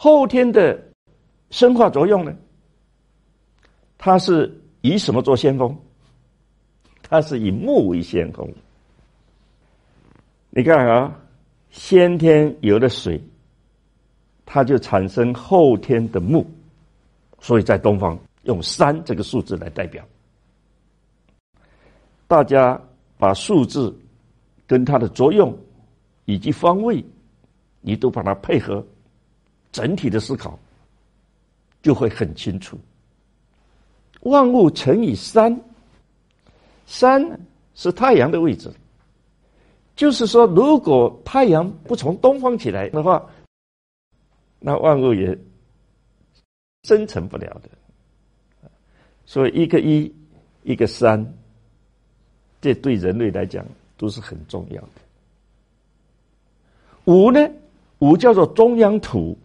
后天的生化作用呢？它是以什么做先锋？它是以木为先锋。你看啊，先天有了水，它就产生后天的木，所以在东方用三这个数字来代表。大家把数字跟它的作用以及方位，你都把它配合，整体的思考就会很清楚。万物乘以三，三是太阳的位置，就是说，如果太阳不从东方起来的话，那万物也生成不了的。所以，一个一，一个三。这对人类来讲都是很重要的。五呢，五叫做中央土，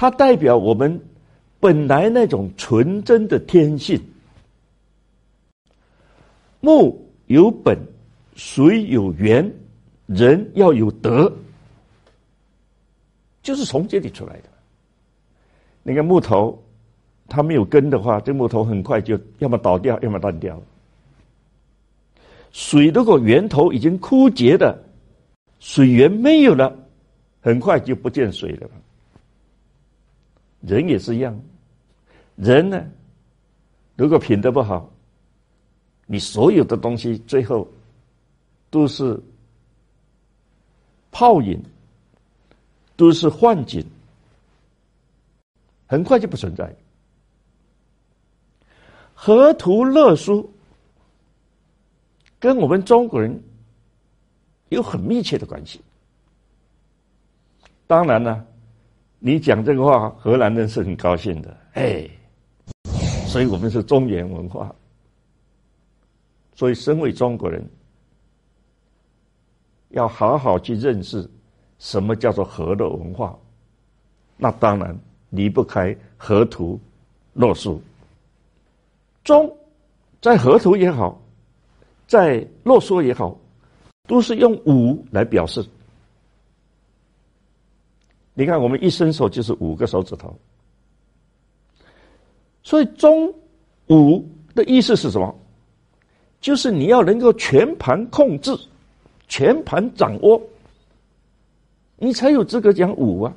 它代表我们本来那种纯真的天性。木有本，水有源，人要有德，就是从这里出来的。那个木头，它没有根的话，这木头很快就要么倒掉，要么断掉。水如果源头已经枯竭的，水源没有了，很快就不见水了。人也是一样，人呢，如果品德不好，你所有的东西最后都是泡影，都是幻境，很快就不存在。河图乐书。跟我们中国人有很密切的关系。当然了，你讲这个话，荷兰人是很高兴的，哎，所以我们是中原文化。所以，身为中国人，要好好去认识什么叫做河的文化。那当然离不开河图洛书。中在河图也好。在洛书也好，都是用五来表示。你看，我们一伸手就是五个手指头，所以中五的意思是什么？就是你要能够全盘控制、全盘掌握，你才有资格讲五啊。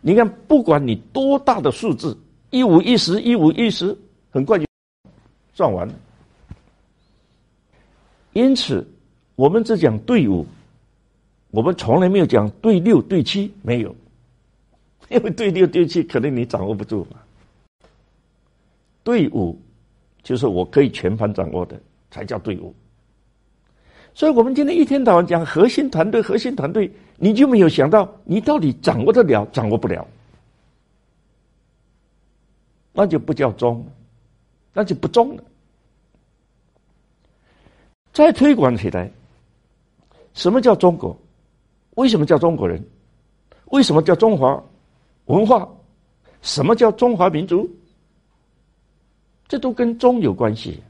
你看，不管你多大的数字，一五一十，一五一十，很快就算完了。因此，我们只讲对五，我们从来没有讲对六、对七，没有，因为对六、对七可能你掌握不住嘛。对五，就是我可以全盘掌握的，才叫对五。所以我们今天一天到晚讲核心团队、核心团队，你就没有想到你到底掌握得了、掌握不了，那就不叫中，那就不中了。再推广起来，什么叫中国？为什么叫中国人？为什么叫中华文化？什么叫中华民族？这都跟中有关系。